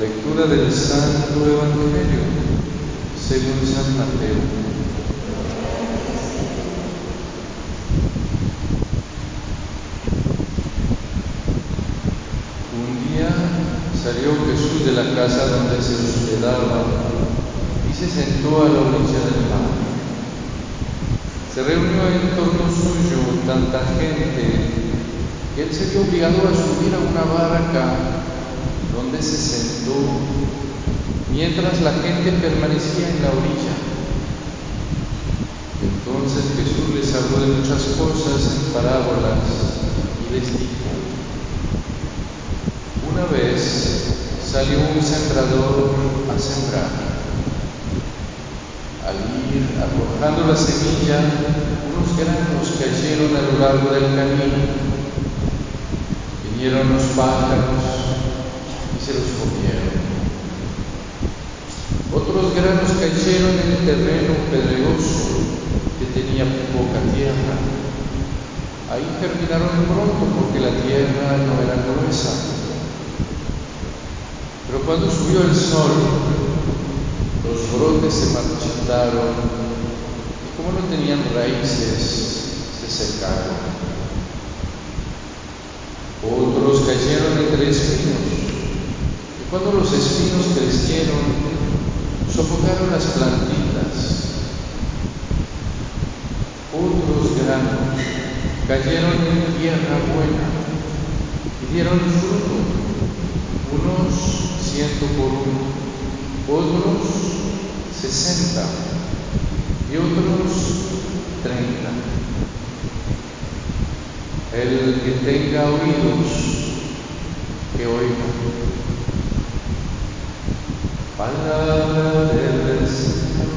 Lectura del Santo Evangelio según San Mateo. Un día salió Jesús de la casa donde se hospedaba y se sentó a la orilla del mar. Se reunió en torno suyo tanta gente que él se vio obligado a subir a una barca donde se sentó mientras la gente permanecía en la orilla. Entonces Jesús les habló de muchas cosas en parábolas y les dijo, una vez salió un sembrador a sembrar. Al ir arrojando la semilla, unos granos cayeron a lo largo del camino. Vinieron los pájaros y se los comieron. Otros en el terreno pedregoso que tenía poca tierra. Ahí germinaron pronto porque la tierra no era gruesa. Pero cuando subió el sol, los brotes se marchitaron y como no tenían raíces, se secaron. Otros cayeron entre espinos y cuando los espinos crecieron, sofocaron las plantitas. Otros granos cayeron en tierra buena y dieron fruto, unos ciento por uno, otros sesenta y otros treinta. El que tenga oídos, que oiga. Palabra del Señor.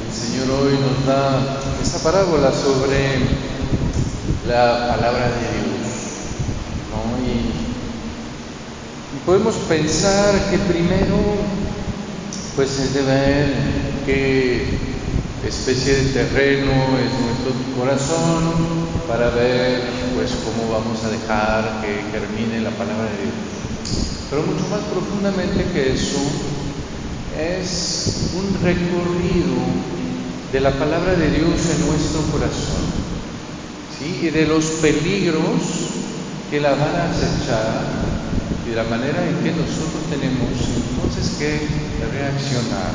El Señor hoy nos da esta parábola sobre la palabra de Dios. ¿no? Y podemos pensar que primero pues es de ver qué especie de terreno es nuestro corazón para ver pues cómo vamos a dejar que germine la palabra de Dios. Pero mucho más profundamente que eso es un recorrido de la palabra de Dios en nuestro corazón ¿sí? y de los peligros que la van a acechar y de la manera en que nosotros tenemos entonces que reaccionar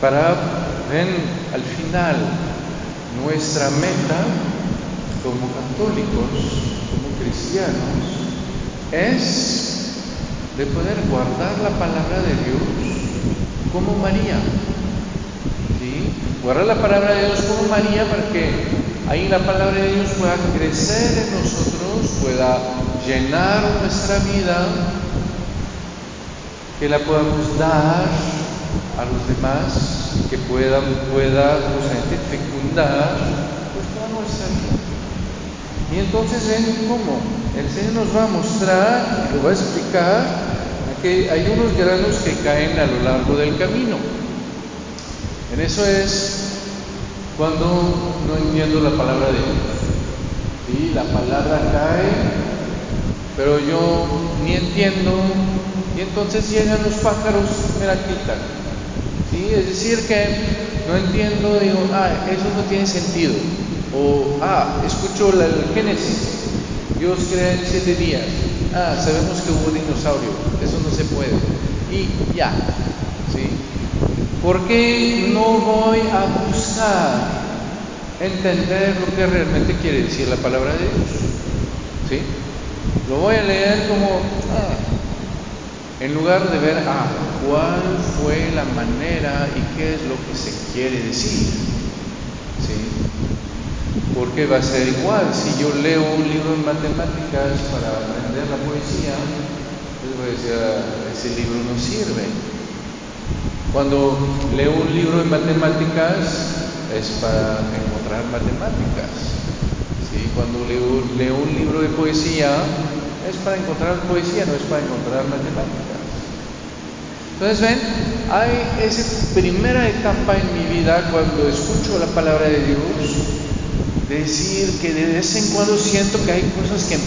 para ven al final nuestra meta como católicos, como cristianos, es de poder guardar la palabra de Dios como María. ¿sí? Guardar la palabra de Dios como María para que ahí la palabra de Dios pueda crecer en nosotros, pueda llenar nuestra vida, que la podamos dar a los demás, que puedan, pueda justamente fecundar pues, toda nuestra vida. Y entonces cómo el Señor nos va a mostrar, lo va a explicar, que hay unos granos que caen a lo largo del camino. En eso es cuando no entiendo la palabra de Dios. ¿sí? La palabra cae, pero yo ni entiendo, y entonces llegan los pájaros, me la quitan. ¿sí? Es decir, que no entiendo, digo, ah, eso no tiene sentido. O, ah, escucho la, el Génesis, Dios crea en siete días. Ah, sabemos que hubo dinosaurio, eso no se puede. Y ya, ¿sí? ¿Por qué no voy a buscar entender lo que realmente quiere decir la palabra de Dios? ¿Sí? Lo voy a leer como, ah, en lugar de ver, ah, cuál fue la manera y qué es lo que se quiere decir. ¿Sí? Porque va a ser igual. Si yo leo un libro en matemáticas para aprender la poesía, les voy a decir, ah, ese libro no sirve. Cuando leo un libro de matemáticas es para encontrar matemáticas. ¿sí? Cuando leo, leo un libro de poesía es para encontrar poesía, no es para encontrar matemáticas. Entonces ven, hay esa primera etapa en mi vida cuando escucho la palabra de Dios, decir que de vez en cuando siento que hay cosas que,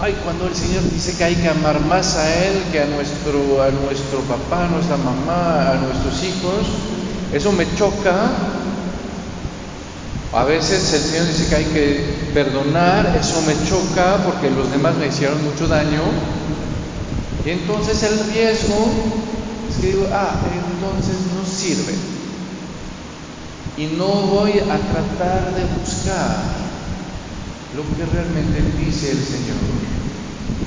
ay, cuando el Señor dice que hay que amar más a Él que a nuestro, a nuestro papá, a nuestra mamá, a nuestros hijos, eso me choca. A veces el Señor dice que hay que perdonar, eso me choca porque los demás me hicieron mucho daño. Y entonces el riesgo es que digo, ah, entonces no sirve. Y no voy a tratar de buscar lo que realmente dice el Señor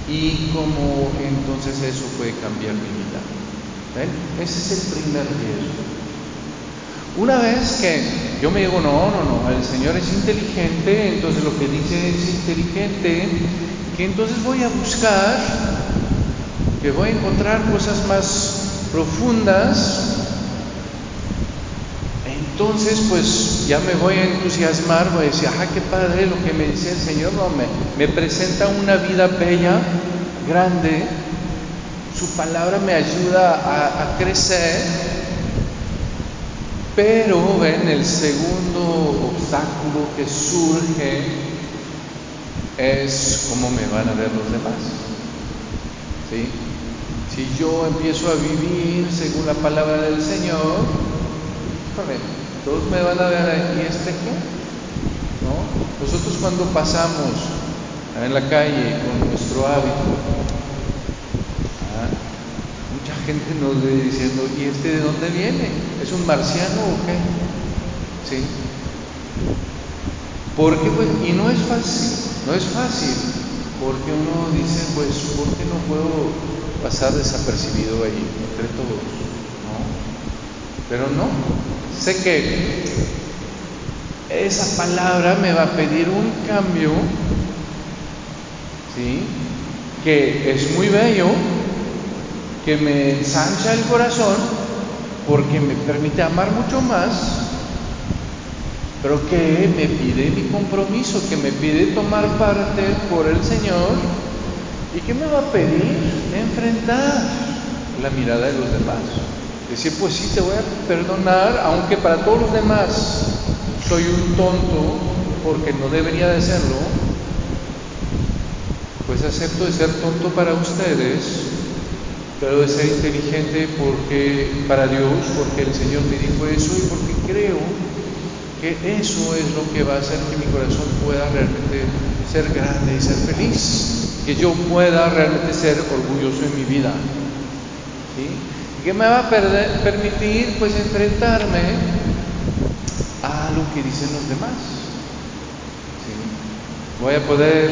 y cómo entonces eso puede cambiar mi vida. Ese es el primer riesgo. Una vez que yo me digo, no, no, no, el Señor es inteligente, entonces lo que dice es inteligente, que entonces voy a buscar, que voy a encontrar cosas más profundas, entonces pues ya me voy a entusiasmar, voy a decir, ah, qué padre lo que me dice el Señor, no, me, me presenta una vida bella, grande, su palabra me ayuda a, a crecer, pero ven, el segundo obstáculo que surge es cómo me van a ver los demás. ¿Sí? Si yo empiezo a vivir según la palabra del Señor, todos me van a ver aquí este qué. ¿No? Nosotros cuando pasamos en la calle con nuestro hábito, gente nos ve diciendo, ¿y este de dónde viene? ¿Es un marciano o qué? ¿Sí? Porque pues, y no es fácil, no es fácil, porque uno dice, pues, ¿por qué no puedo pasar desapercibido ahí entre todos? ¿No? Pero no, sé que esa palabra me va a pedir un cambio, ¿sí? Que es muy bello, que me ensancha el corazón, porque me permite amar mucho más, pero que me pide mi compromiso, que me pide tomar parte por el Señor y que me va a pedir enfrentar la mirada de los demás. Decir, pues sí, te voy a perdonar, aunque para todos los demás soy un tonto, porque no debería de serlo, pues acepto de ser tonto para ustedes, pero de ser inteligente porque para Dios, porque el Señor me dijo eso y porque creo que eso es lo que va a hacer que mi corazón pueda realmente ser grande y ser feliz, que yo pueda realmente ser orgulloso en mi vida. ¿sí? ¿Y que me va a permitir pues enfrentarme a lo que dicen los demás? ¿sí? Voy a poder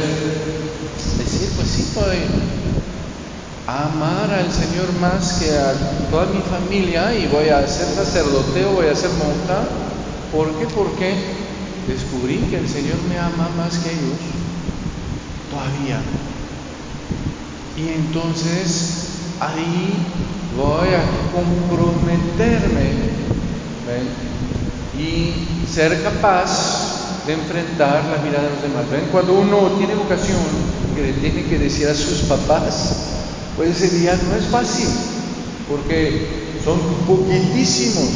decir, pues sí, a amar al Señor más que a toda mi familia y voy a ser sacerdoteo, voy a ser monja. ¿Por qué? Porque descubrí que el Señor me ama más que ellos todavía. Y entonces ahí voy a comprometerme y ser capaz de enfrentar la mirada de los demás. Cuando uno tiene vocación que le tiene que decir a sus papás, pues ese día no es fácil, porque son poquitísimos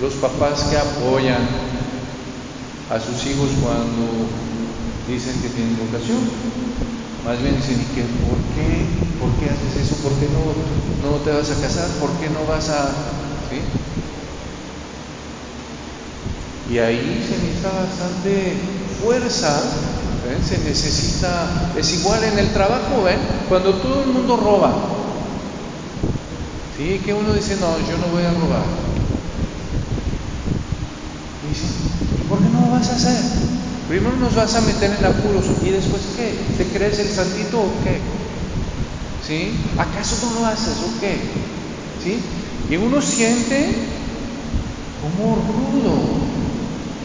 los papás que apoyan a sus hijos cuando dicen que tienen vocación. Más bien dicen, ¿y qué, ¿por qué? ¿Por qué haces eso? ¿Por qué no, no te vas a casar? ¿Por qué no vas a...? Y ahí se necesita bastante fuerza, se necesita, es igual en el trabajo, ¿ven? Cuando todo el mundo roba, ¿sí? Que uno dice, no, yo no voy a robar. Y dice, ¿y por qué no lo vas a hacer? Primero nos vas a meter en apuros y después ¿qué? ¿Te crees el santito o qué? ¿Sí? ¿Acaso no lo haces o qué? ¿Sí? Y uno siente como rudo.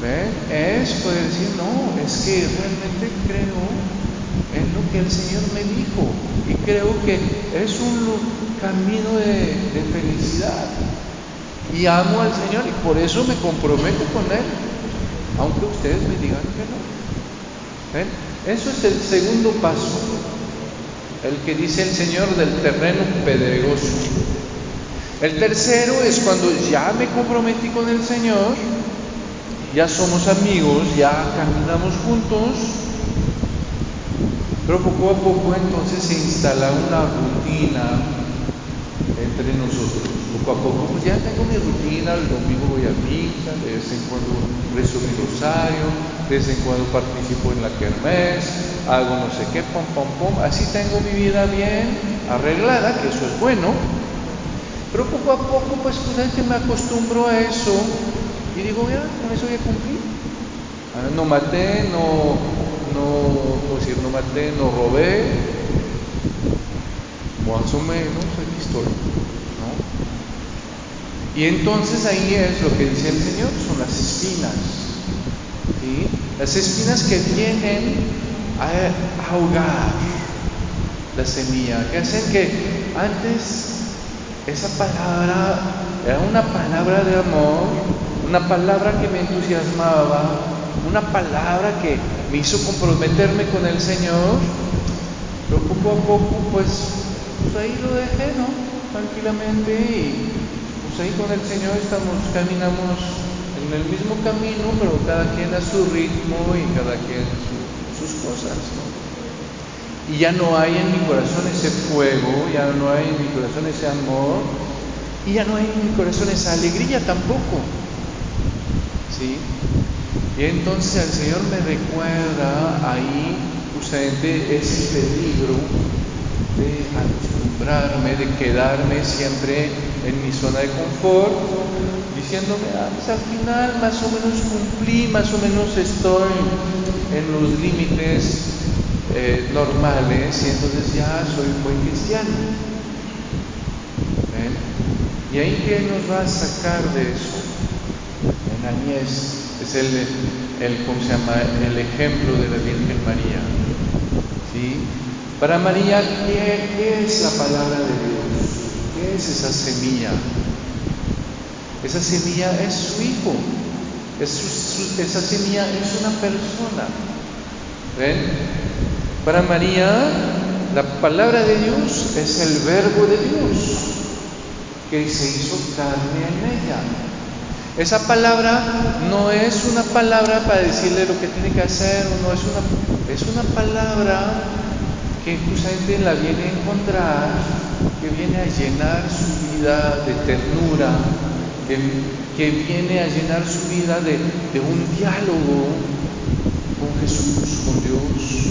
Es poder decir, no, es que realmente creo en lo que el Señor me dijo y creo que es un camino de, felicidad. Y amo al Señor y por eso me comprometo con Él aunque ustedes me digan que no. Eso es el segundo paso, el que dice el Señor del terreno pedregoso. El tercero es cuando ya me comprometí con el Señor, ya somos amigos, ya caminamos juntos, pero poco a poco entonces se instala una rutina entre nosotros. Poco a poco, pues ya tengo mi rutina, el domingo voy a misa, de vez en cuando rezo mi rosario, de vez en cuando participo en la kermés, hago no sé qué, pom, pom, pom. Así tengo mi vida bien arreglada, que eso es bueno. Pero poco a poco, pues justamente me acostumbro a eso y digo, ya, con eso ya cumplí. Ah, no maté, no, no, decir, no maté, no robé, más o menos, aquí estoy. Y entonces ahí es lo que dice el Señor, son las espinas. Las espinas que vienen a ahogar la semilla, que hacen que antes esa palabra era una palabra de amor, una palabra que me entusiasmaba, una palabra que me hizo comprometerme con el Señor, pero poco a poco pues, pues ahí lo dejé, ¿no? Tranquilamente y pues ahí con el Señor estamos, caminamos en el mismo camino, pero cada quien a su ritmo y cada quien sus cosas, ¿no? Y ya no hay en mi corazón ese fuego, ya no hay en mi corazón ese amor, y ya no hay en mi corazón esa alegría tampoco. ¿Sí? Y entonces el Señor me recuerda ahí justamente ese peligro de acostumbrarme, de quedarme siempre en mi zona de confort, diciéndome, ah, pues al final más o menos cumplí, más o menos estoy en los límites eh, normales y entonces ya soy buen cristiano. ¿Y ahí quién nos va a sacar de eso? En Añez es el, el, ¿cómo se llama? el ejemplo de la Virgen María. ¿Sí? Para María, ¿qué, ¿qué es la palabra de Dios? ¿Qué es esa semilla? Esa semilla es su hijo. Es su, esa semilla es una persona. ¿Ven? Para María, la palabra de Dios es el verbo de Dios que se hizo carne en ella. Esa palabra no es una palabra para decirle lo que tiene que hacer, no es una, es una palabra que justamente la viene a encontrar, que viene a llenar su vida de ternura, que, viene a llenar su vida de, de un diálogo con Jesús, con Dios.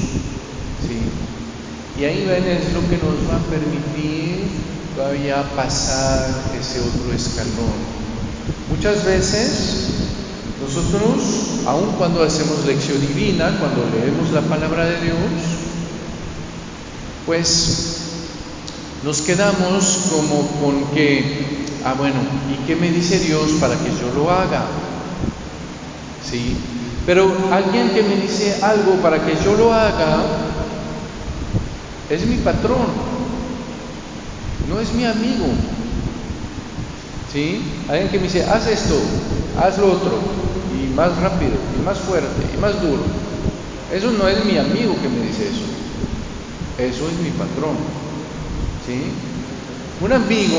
Y ahí ven es lo que nos va a permitir todavía pasar ese otro escalón. Muchas veces nosotros, aun cuando hacemos lección divina, cuando leemos la palabra de Dios, pues nos quedamos como con que, ah bueno, ¿y qué me dice Dios para que yo lo haga? ¿Sí? Pero alguien que me dice algo para que yo lo haga, es mi patrón, no es mi amigo. ¿Sí? Alguien que me dice, haz esto, haz lo otro, y más rápido, y más fuerte, y más duro. Eso no es mi amigo que me dice eso. Eso es mi patrón. ¿Sí? Un amigo,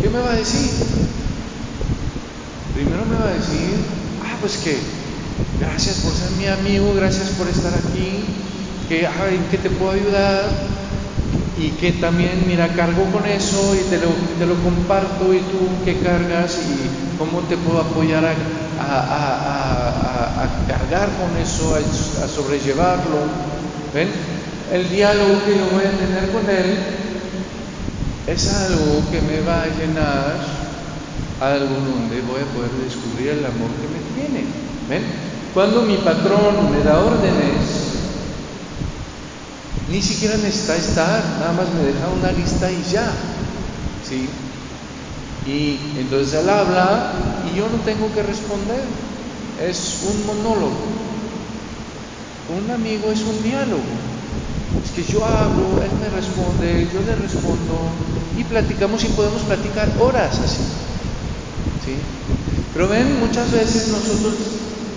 ¿qué me va a decir? Primero me va a decir, ah, pues que gracias por ser mi amigo, gracias por estar aquí, que, ay, que te puedo ayudar y que también, mira, cargo con eso y te lo, te lo comparto y tú qué cargas y cómo te puedo apoyar a, a, a, cargar con eso, a, sobrellevarlo. ¿Ven? El diálogo que yo voy a tener con él es algo que me va a llenar algo donde voy a poder descubrir el amor que me tiene. ¿Ven? Cuando mi patrón me da órdenes, ni siquiera necesita estar, nada más me deja una lista y ya. ¿Sí? Y entonces él habla y yo no tengo que responder. Es un monólogo. Un amigo es un diálogo. Es que yo hablo, él me responde, yo le respondo y platicamos y podemos platicar horas así. ¿Sí? Pero ven, muchas veces nosotros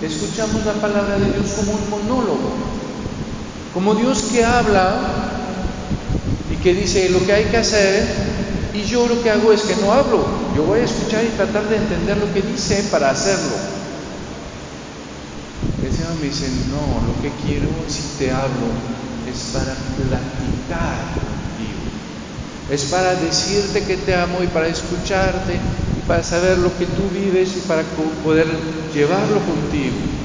escuchamos la palabra de Dios como un monólogo. Como Dios que habla y que dice lo que hay que hacer y yo lo que hago es que no hablo, yo voy a escuchar y tratar de entender lo que dice para hacerlo. El Señor me dice, no, lo que quiero si te hablo es para platicar contigo. Es para decirte que te amo y para escucharte y para saber lo que tú vives y para poder llevarlo contigo.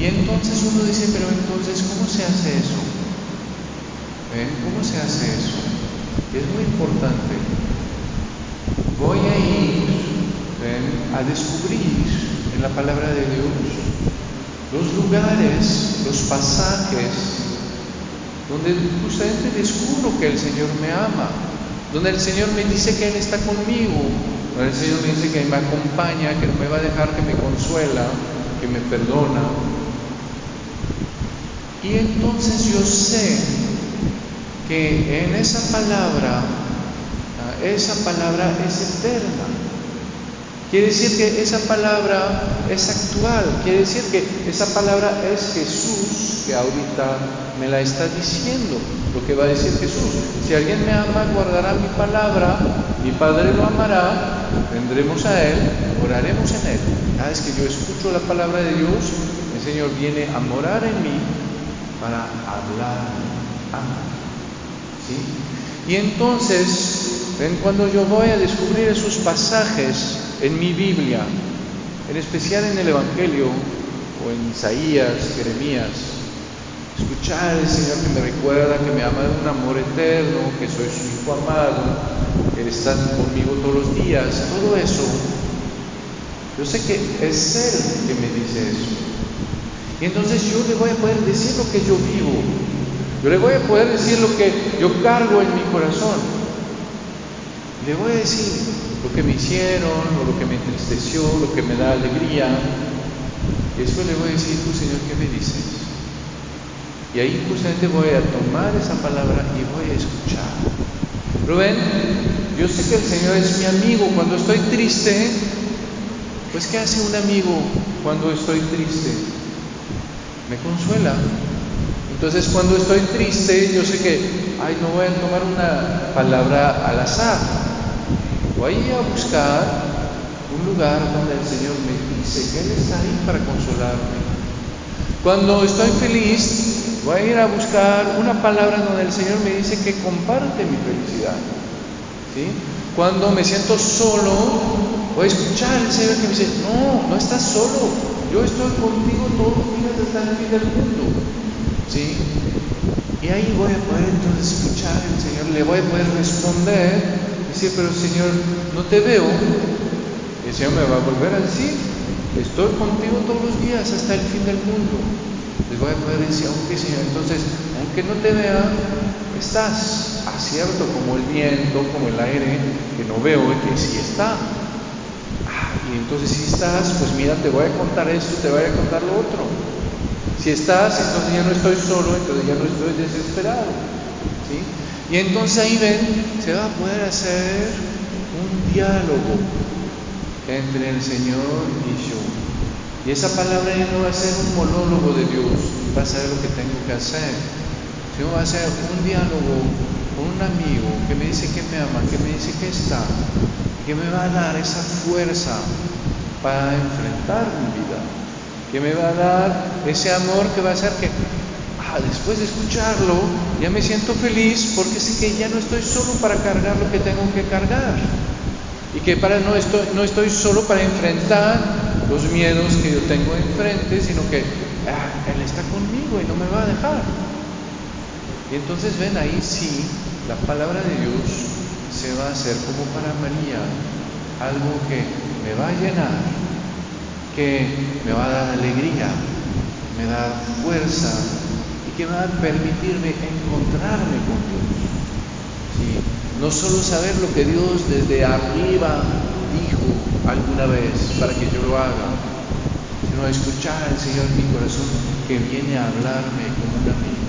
Y entonces uno dice, pero entonces, ¿cómo se hace eso? ¿Cómo se hace eso? Es muy importante. Voy a ir a descubrir en la palabra de Dios los lugares, los pasajes donde justamente descubro que el Señor me ama, donde el Señor me dice que Él está conmigo, donde el Señor me dice que me acompaña, que no me va a dejar, que me consuela, que me perdona, y entonces yo sé que en esa palabra, ah, esa palabra es eterna. Quiere decir que esa palabra es actual, quiere decir que esa palabra es Jesús que ahorita me la está diciendo, lo que va a decir Jesús. Si alguien me ama, guardará mi palabra, mi Padre lo amará, vendremos a Él, oraremos en Él. Cada vez que yo escucho la palabra de Dios, el Señor viene a morar en mí para hablar ¿sí? Y entonces, ven, cuando yo voy a descubrir esos pasajes en mi Biblia, en especial en el Evangelio o en Isaías, Jeremías, escuchar al Señor que me recuerda que me ama de un amor eterno, que soy su hijo amado, que Él está conmigo todos los días, todo eso, yo sé que es Él que me dice eso. Y entonces yo le voy a poder decir lo que yo vivo. Yo le voy a poder decir lo que yo cargo en mi corazón. Le voy a decir lo que me hicieron, o lo que me entristeció, lo que me da alegría. Y después le voy a decir, tú Señor, ¿qué me dices? Y ahí justamente voy a tomar esa palabra y voy a escuchar. Rubén, yo sé que el Señor es mi amigo. Cuando estoy triste, pues ¿qué hace un amigo cuando estoy triste? Me consuela. Entonces cuando estoy triste, yo sé que, ay, no voy a tomar una palabra al azar. Voy a ir a buscar un lugar donde el Señor me dice que Él está ahí para consolarme. Cuando estoy feliz, voy a ir a buscar una palabra donde el Señor me dice que comparte mi felicidad. ¿Sí? Cuando me siento solo, voy a escuchar al Señor que me dice, no, no estás solo, yo estoy contigo todos los días hasta el fin del mundo. ¿Sí? Y ahí voy a poder entonces escuchar al Señor, le voy a poder responder, decir, pero Señor, no te veo. Y el Señor me va a volver a decir, estoy contigo todos los días hasta el fin del mundo. Les voy a poder decir, aunque Señor, entonces, aunque no te vea, estás, acierto como el viento, como el aire, que no veo y que sí está. Y entonces si estás, pues mira, te voy a contar esto, te voy a contar lo otro. Si estás, entonces ya no estoy solo, entonces ya no estoy desesperado. ¿sí? Y entonces ahí ven, se va a poder hacer un diálogo entre el Señor y yo. Y esa palabra ya no va a ser un monólogo de Dios, va a ser lo que tengo que hacer, sino va a ser un diálogo con un amigo que me dice que me ama, que me dice que está, que me va a dar esa fuerza para enfrentar mi vida, que me va a dar ese amor que va a hacer que ah, después de escucharlo ya me siento feliz porque sé que ya no estoy solo para cargar lo que tengo que cargar y que para no estoy, no estoy solo para enfrentar los miedos que yo tengo enfrente, sino que ah, Él está conmigo y no me va a dejar. Y entonces ven ahí sí, la palabra de Dios va a hacer como para María, algo que me va a llenar, que me va a dar alegría, me da fuerza y que va a permitirme encontrarme con Dios. No solo saber lo que Dios desde arriba dijo alguna vez para que yo lo haga, sino escuchar al Señor en mi corazón que viene a hablarme como un amigo